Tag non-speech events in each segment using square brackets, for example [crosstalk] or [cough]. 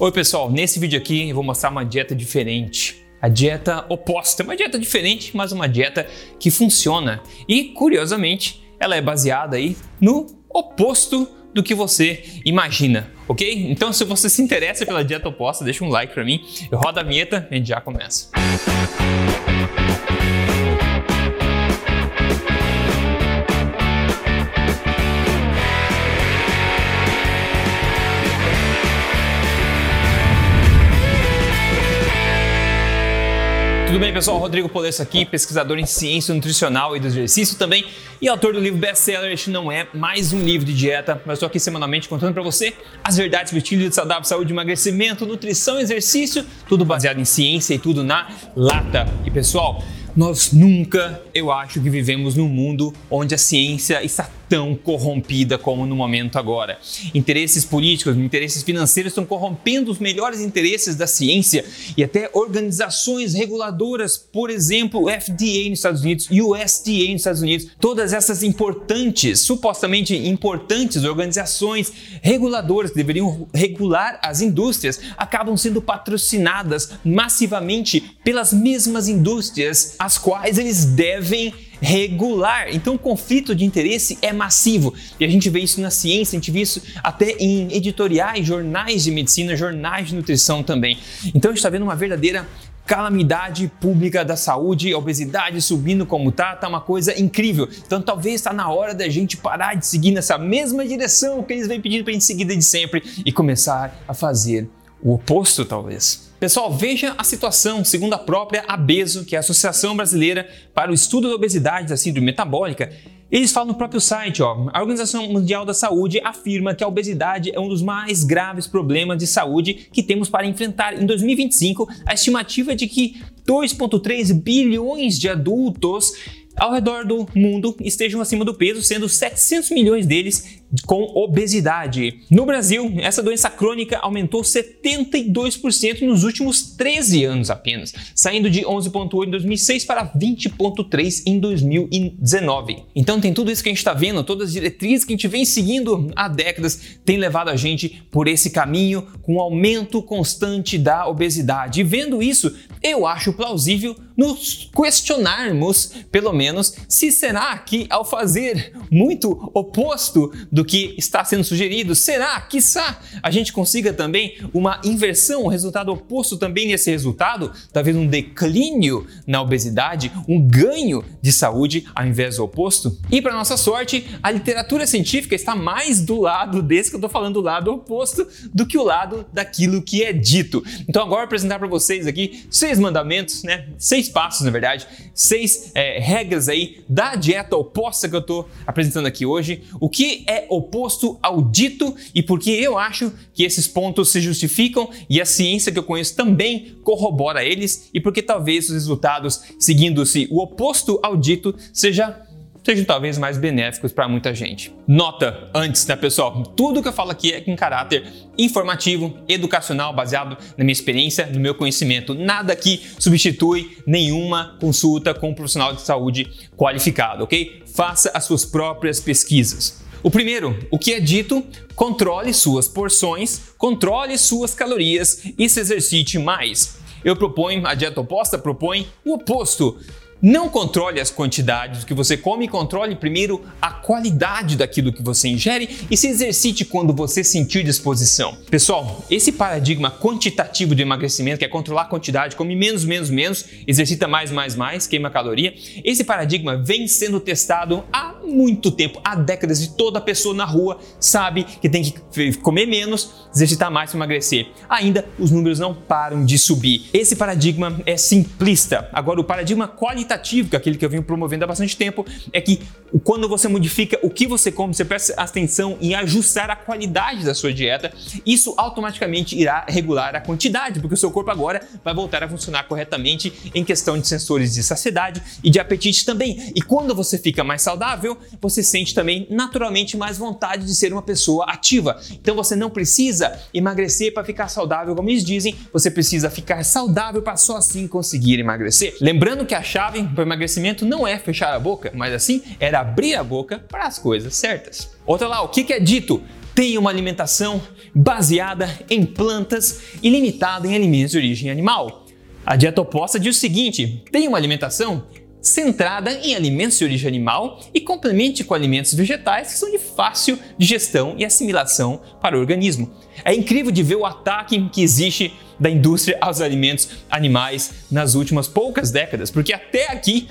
Oi pessoal, nesse vídeo aqui eu vou mostrar uma dieta diferente. A dieta oposta, uma dieta diferente, mas uma dieta que funciona. E curiosamente, ela é baseada aí no oposto do que você imagina, ok? Então se você se interessa pela dieta oposta, deixa um like para mim, roda a vinheta e a gente já começa. Tudo bem, pessoal? Rodrigo Polesso aqui, pesquisador em ciência nutricional e do exercício também e autor do livro best-seller Este não é mais um livro de dieta, mas estou aqui semanalmente contando para você as verdades estilo de saudável, saúde, emagrecimento, nutrição, exercício, tudo baseado em ciência e tudo na lata. E pessoal, nós nunca, eu acho, que vivemos num mundo onde a ciência está tão corrompida como no momento agora. Interesses políticos, interesses financeiros estão corrompendo os melhores interesses da ciência e até organizações reguladoras, por exemplo, o FDA nos Estados Unidos e USDA nos Estados Unidos, todas essas importantes, supostamente importantes organizações reguladoras que deveriam regular as indústrias, acabam sendo patrocinadas massivamente pelas mesmas indústrias as quais eles devem regular. Então, o conflito de interesse é massivo e a gente vê isso na ciência, a gente vê isso até em editoriais, jornais de medicina, jornais de nutrição também. Então, a gente está vendo uma verdadeira calamidade pública da saúde, a obesidade subindo como tá, tá uma coisa incrível. Então talvez está na hora da gente parar de seguir nessa mesma direção que eles vêm pedindo para a gente seguir de sempre e começar a fazer o oposto, talvez. Pessoal, veja a situação segundo a própria ABESO, que é a Associação Brasileira para o Estudo da Obesidade e da Síndrome Metabólica. Eles falam no próprio site, ó, a Organização Mundial da Saúde afirma que a obesidade é um dos mais graves problemas de saúde que temos para enfrentar. Em 2025, a estimativa é de que 2,3 bilhões de adultos ao redor do mundo estejam acima do peso, sendo 700 milhões deles com obesidade. No Brasil, essa doença crônica aumentou 72% nos últimos 13 anos apenas, saindo de 11,8 em 2006 para 20,3 em 2019. Então tem tudo isso que a gente está vendo, todas as diretrizes que a gente vem seguindo há décadas têm levado a gente por esse caminho com um aumento constante da obesidade. E vendo isso, eu acho plausível nos questionarmos, pelo menos, se será que ao fazer muito oposto do que está sendo sugerido? Será, quiçá, a gente consiga também uma inversão, um resultado oposto também nesse resultado? Talvez um declínio na obesidade, um ganho de saúde ao invés do oposto? E para nossa sorte, a literatura científica está mais do lado desse que eu estou falando, do lado oposto, do que o lado daquilo que é dito. Então agora vou apresentar para vocês aqui seis mandamentos, né? Seis passos, na verdade, seis é, regras aí da dieta oposta que eu estou apresentando aqui hoje. O que é oposto ao dito e porque eu acho que esses pontos se justificam e a ciência que eu conheço também corrobora eles e porque talvez os resultados seguindo-se o oposto ao dito seja sejam talvez mais benéficos para muita gente. Nota antes, né, pessoal? Tudo que eu falo aqui é com caráter informativo, educacional, baseado na minha experiência, no meu conhecimento. Nada aqui substitui nenhuma consulta com um profissional de saúde qualificado, ok? Faça as suas próprias pesquisas. O primeiro, o que é dito, controle suas porções, controle suas calorias e se exercite mais. Eu proponho, a dieta oposta propõe o oposto. Não controle as quantidades que você come, controle primeiro a qualidade daquilo que você ingere e se exercite quando você sentir disposição. Pessoal, esse paradigma quantitativo de emagrecimento, que é controlar a quantidade, come menos, menos, menos, exercita mais, mais, mais, queima caloria, esse paradigma vem sendo testado há muito tempo, há décadas, e toda pessoa na rua sabe que tem que comer menos, exercitar mais para emagrecer. Ainda os números não param de subir. Esse paradigma é simplista. Agora, o paradigma qualitativo qualitativo, que é aquele que eu venho promovendo há bastante tempo, é que quando você modifica o que você come, você presta atenção em ajustar a qualidade da sua dieta, isso automaticamente irá regular a quantidade, porque o seu corpo agora vai voltar a funcionar corretamente em questão de sensores de saciedade e de apetite também. E quando você fica mais saudável, você sente também naturalmente mais vontade de ser uma pessoa ativa. Então você não precisa emagrecer para ficar saudável, como eles dizem, você precisa ficar saudável para só assim conseguir emagrecer. Lembrando que a chave para o emagrecimento não é fechar a boca, mas assim era abrir a boca para as coisas certas. Outra lá, o que, que é dito? tem uma alimentação baseada em plantas e limitada em alimentos de origem animal. A dieta oposta diz o seguinte: tem uma alimentação centrada em alimentos de origem animal e complemente com alimentos vegetais que são de fácil digestão e assimilação para o organismo. É incrível de ver o ataque que existe da indústria aos alimentos animais nas últimas poucas décadas, porque até aqui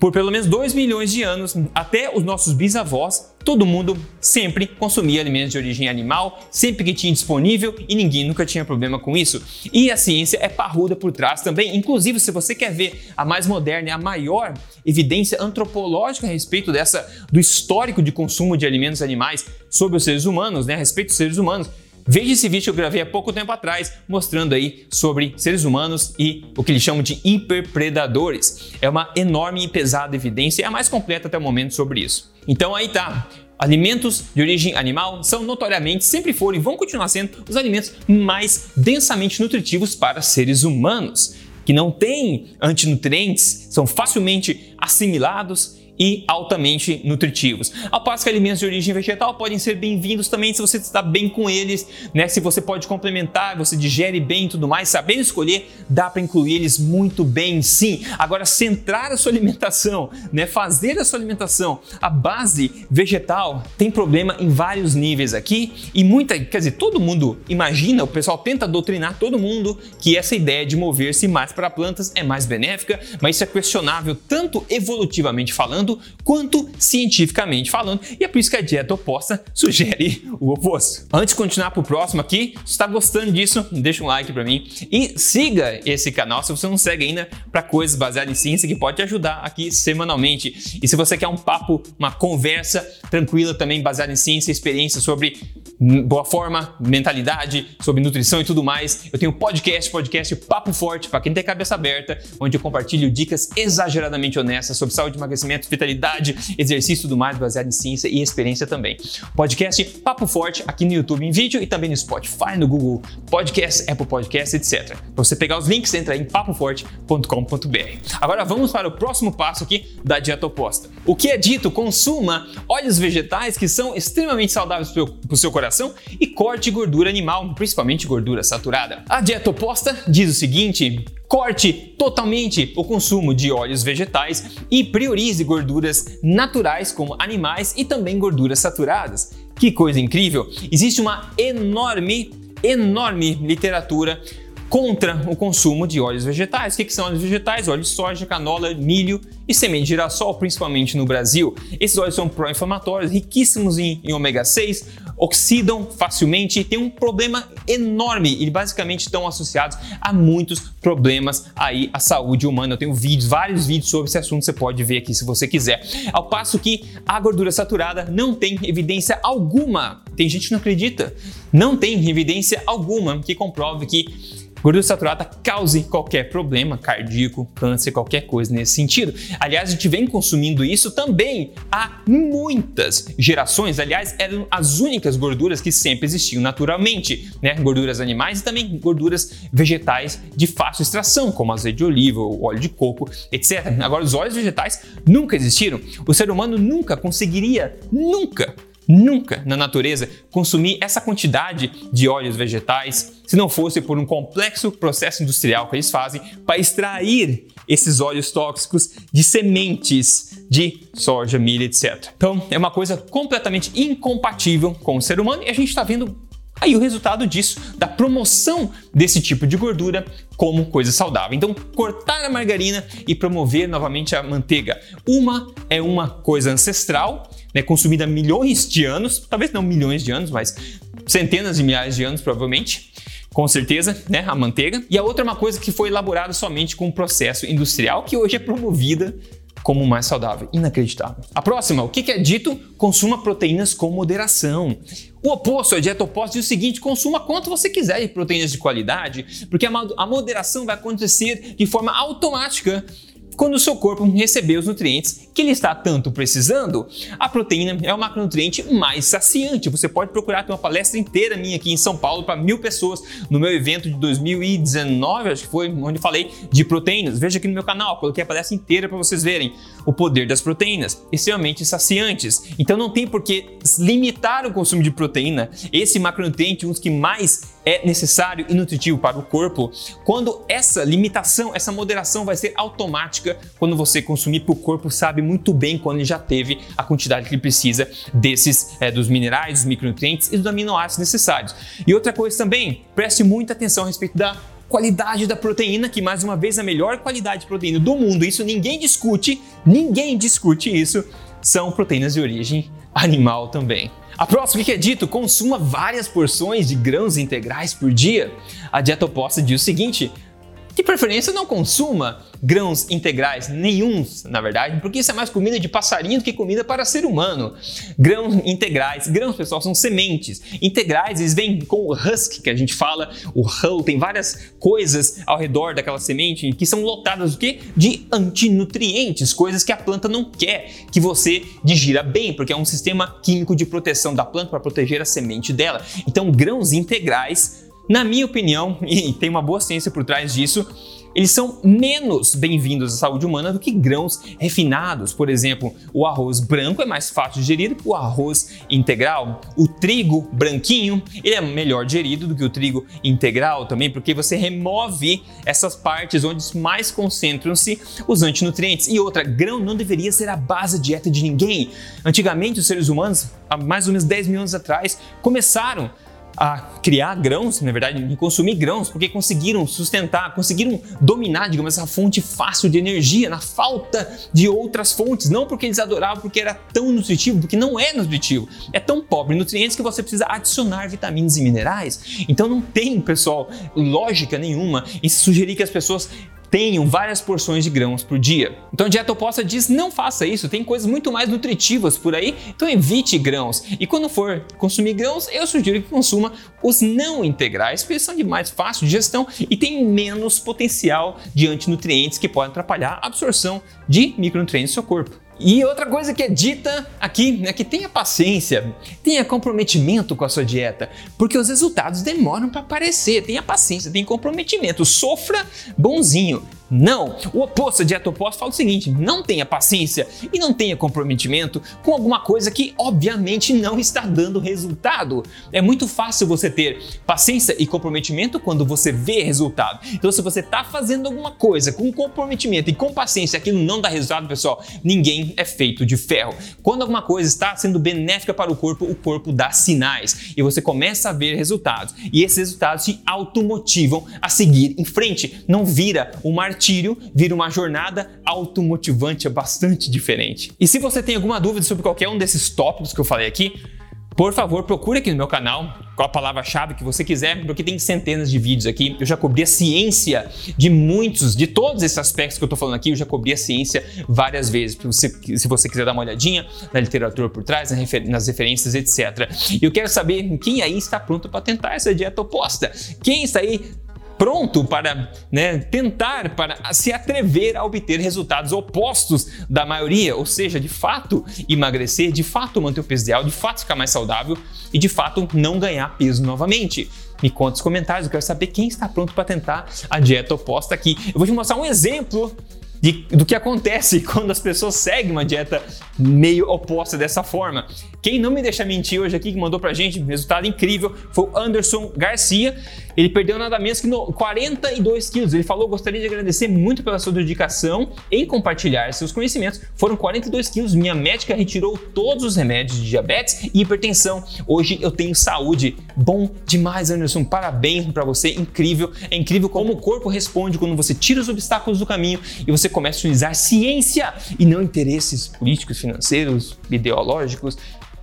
por pelo menos 2 milhões de anos, até os nossos bisavós, todo mundo sempre consumia alimentos de origem animal, sempre que tinha disponível e ninguém nunca tinha problema com isso. E a ciência é parruda por trás também. Inclusive, se você quer ver a mais moderna e a maior evidência antropológica a respeito dessa do histórico de consumo de alimentos animais sobre os seres humanos, né, a respeito dos seres humanos, Veja esse vídeo que eu gravei há pouco tempo atrás, mostrando aí sobre seres humanos e o que eles chamam de hiperpredadores. É uma enorme e pesada evidência é a mais completa até o momento sobre isso. Então aí tá. Alimentos de origem animal são notoriamente, sempre foram e vão continuar sendo os alimentos mais densamente nutritivos para seres humanos, que não têm antinutrientes, são facilmente assimilados e altamente nutritivos. Ao passo que alimentos de origem vegetal podem ser bem-vindos também se você está bem com eles, né? Se você pode complementar, você digere bem e tudo mais, sabendo escolher, dá para incluir eles muito bem, sim. Agora centrar a sua alimentação, né? Fazer a sua alimentação a base vegetal tem problema em vários níveis aqui e muita, quer dizer, todo mundo imagina, o pessoal tenta doutrinar todo mundo que essa ideia de mover-se mais para plantas é mais benéfica, mas isso é questionável tanto evolutivamente falando falando quanto cientificamente falando, e é por isso que a dieta oposta sugere o oposto. Antes de continuar para o próximo aqui, se está gostando disso, deixa um like para mim e siga esse canal se você não segue ainda para coisas baseadas em ciência que pode te ajudar aqui semanalmente. E se você quer um papo, uma conversa tranquila também baseada em ciência e experiência sobre boa forma, mentalidade, sobre nutrição e tudo mais, eu tenho podcast, podcast Papo Forte para quem tem cabeça aberta, onde eu compartilho dicas exageradamente honestas sobre saúde, emagrecimento, vitalidade, exercício e tudo mais, baseado em ciência e experiência também. Podcast Papo Forte aqui no YouTube em vídeo e também no Spotify, no Google Podcast, Apple Podcast, etc. Para você pegar os links, entra em papoforte.com.br. Agora vamos para o próximo passo aqui da dieta oposta. O que é dito? Consuma óleos vegetais que são extremamente saudáveis para o seu coração e corte gordura animal, principalmente gordura saturada. A dieta oposta diz o seguinte: Corte totalmente o consumo de óleos vegetais e priorize gorduras naturais como animais e também gorduras saturadas. Que coisa incrível! Existe uma enorme, enorme literatura contra o consumo de óleos vegetais. O que, são óleos vegetais? Óleo de soja, canola, milho e semente de girassol, principalmente no Brasil. Esses óleos são pró-inflamatórios, riquíssimos em, em ômega 6, oxidam facilmente e tem um problema enorme e basicamente estão associados a muitos problemas aí à saúde humana. Eu tenho vídeos, vários vídeos sobre esse assunto, você pode ver aqui se você quiser. Ao passo que a gordura saturada não tem evidência alguma. Tem gente que não acredita. Não tem evidência alguma que comprove que Gordura saturada cause qualquer problema cardíaco, câncer, qualquer coisa nesse sentido. Aliás, a gente vem consumindo isso também há muitas gerações. Aliás, eram as únicas gorduras que sempre existiam naturalmente, né? Gorduras animais e também gorduras vegetais de fácil extração, como azeite de oliva, óleo de coco, etc. Agora, os óleos vegetais nunca existiram. O ser humano nunca conseguiria, nunca nunca na natureza consumir essa quantidade de óleos vegetais se não fosse por um complexo processo industrial que eles fazem para extrair esses óleos tóxicos de sementes de soja, milho, etc. Então é uma coisa completamente incompatível com o ser humano e a gente está vendo Aí o resultado disso, da promoção desse tipo de gordura como coisa saudável. Então, cortar a margarina e promover novamente a manteiga. Uma é uma coisa ancestral, né, consumida há milhões de anos, talvez não milhões de anos, mas centenas de milhares de anos provavelmente com certeza, né, a manteiga. E a outra é uma coisa que foi elaborada somente com um processo industrial que hoje é promovida como mais saudável. Inacreditável. A próxima, o que é dito? Consuma proteínas com moderação. O oposto, a dieta oposta, diz o seguinte: consuma quanto você quiser de proteínas de qualidade, porque a moderação vai acontecer de forma automática quando o seu corpo receber os nutrientes que ele está tanto precisando. A proteína é o macronutriente mais saciante. Você pode procurar ter uma palestra inteira minha aqui em São Paulo para mil pessoas no meu evento de 2019, acho que foi onde falei de proteínas. Veja aqui no meu canal, coloquei a palestra inteira para vocês verem o poder das proteínas, extremamente saciantes. Então não tem por que limitar o consumo de proteína. Esse macronutriente, um dos que mais é necessário e nutritivo para o corpo, quando essa limitação, essa moderação vai ser automática quando você consumir, porque o corpo sabe muito bem quando ele já teve a quantidade que ele precisa desses, é, dos minerais, dos micronutrientes e dos aminoácidos necessários. E outra coisa também, preste muita atenção a respeito da qualidade da proteína, que mais uma vez a melhor qualidade de proteína do mundo, isso ninguém discute, ninguém discute isso, são proteínas de origem animal também. A próxima que é dito, consuma várias porções de grãos integrais por dia. A dieta oposta diz o seguinte: de preferência, não consuma grãos integrais, nenhum, na verdade, porque isso é mais comida de passarinho do que comida para ser humano. Grãos integrais, grãos, pessoal, são sementes. Integrais, eles vêm com o husk que a gente fala, o hull, tem várias coisas ao redor daquela semente que são lotadas do quê? De antinutrientes, coisas que a planta não quer que você digira bem, porque é um sistema químico de proteção da planta para proteger a semente dela. Então, grãos integrais na minha opinião, [laughs] e tem uma boa ciência por trás disso, eles são menos bem-vindos à saúde humana do que grãos refinados. Por exemplo, o arroz branco é mais fácil de gerir que o arroz integral. O trigo branquinho ele é melhor digerido do que o trigo integral também, porque você remove essas partes onde mais concentram-se os antinutrientes. E outra, grão não deveria ser a base da dieta de ninguém. Antigamente, os seres humanos, há mais ou menos 10 mil anos atrás, começaram a criar grãos, na verdade, consumir grãos, porque conseguiram sustentar, conseguiram dominar, digamos, essa fonte fácil de energia na falta de outras fontes. Não porque eles adoravam, porque era tão nutritivo, porque não é nutritivo. É tão pobre em nutrientes que você precisa adicionar vitaminas e minerais. Então não tem, pessoal, lógica nenhuma em sugerir que as pessoas tenham várias porções de grãos por dia. Então a dieta oposta diz não faça isso, tem coisas muito mais nutritivas por aí, então evite grãos. E quando for consumir grãos, eu sugiro que consuma os não integrais, porque são de mais fácil digestão e têm menos potencial de antinutrientes que podem atrapalhar a absorção de micronutrientes no seu corpo. E outra coisa que é dita aqui é que tenha paciência, tenha comprometimento com a sua dieta, porque os resultados demoram para aparecer. Tenha paciência, tenha comprometimento, sofra bonzinho. Não! O oposto, a dieta oposta, fala o seguinte: não tenha paciência e não tenha comprometimento com alguma coisa que obviamente não está dando resultado. É muito fácil você ter paciência e comprometimento quando você vê resultado. Então, se você está fazendo alguma coisa com comprometimento e com paciência, aquilo não dá resultado, pessoal, ninguém é feito de ferro. Quando alguma coisa está sendo benéfica para o corpo, o corpo dá sinais e você começa a ver resultados. E esses resultados te automotivam a seguir em frente. Não vira uma martírio vira uma jornada automotivante, é bastante diferente. E se você tem alguma dúvida sobre qualquer um desses tópicos que eu falei aqui, por favor, procure aqui no meu canal qual a palavra-chave que você quiser, porque tem centenas de vídeos aqui. Eu já cobri a ciência de muitos, de todos esses aspectos que eu estou falando aqui, eu já cobri a ciência várias vezes. Se você quiser dar uma olhadinha na literatura por trás, nas referências, etc. E eu quero saber quem aí está pronto para tentar essa dieta oposta. Quem está aí pronto para né, tentar, para se atrever a obter resultados opostos da maioria, ou seja, de fato emagrecer, de fato manter o peso ideal, de fato ficar mais saudável e de fato não ganhar peso novamente. Me conta nos comentários, eu quero saber quem está pronto para tentar a dieta oposta aqui. Eu vou te mostrar um exemplo de, do que acontece [laughs] quando as pessoas seguem uma dieta meio oposta dessa forma. Quem não me deixa mentir hoje aqui, que mandou pra gente um resultado incrível, foi o Anderson Garcia. Ele perdeu nada menos que no 42 quilos. Ele falou: gostaria de agradecer muito pela sua dedicação em compartilhar seus conhecimentos. Foram 42 quilos. Minha médica retirou todos os remédios de diabetes e hipertensão. Hoje eu tenho saúde. Bom demais, Anderson. Parabéns para você. Incrível. É incrível como o corpo responde quando você tira os obstáculos do caminho e você começa a utilizar ciência e não interesses políticos, financeiros, ideológicos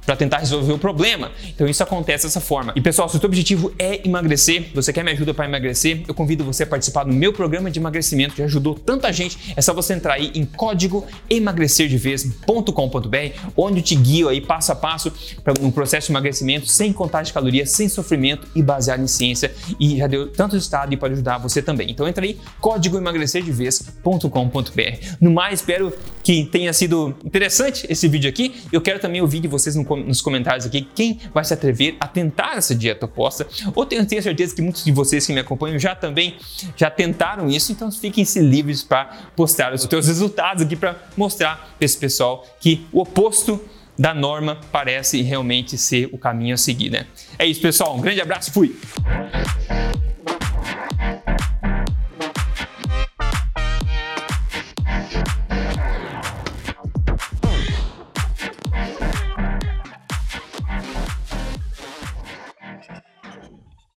para tentar resolver o problema. Então isso acontece dessa forma. E pessoal, se o teu objetivo é emagrecer, você quer me ajuda para emagrecer, eu convido você a participar do meu programa de emagrecimento que ajudou tanta gente. É só você entrar aí em código emagrecerdevez.com.br, onde eu te guio aí passo a passo para um processo de emagrecimento sem contagem de calorias, sem sofrimento e baseado em ciência e já deu tanto resultado e pode ajudar você também. Então entra aí código emagrecerdevez.com.br. No mais, espero que tenha sido interessante esse vídeo aqui. Eu quero também ouvir de vocês nos comentários aqui quem vai se atrever a tentar essa dieta oposta. Ou tenho, tenho certeza que muitos de vocês que me acompanham já também já tentaram isso, então fiquem-se livres para postar os seus resultados aqui para mostrar para esse pessoal que o oposto da norma parece realmente ser o caminho a seguir, né? É isso, pessoal. Um grande abraço fui!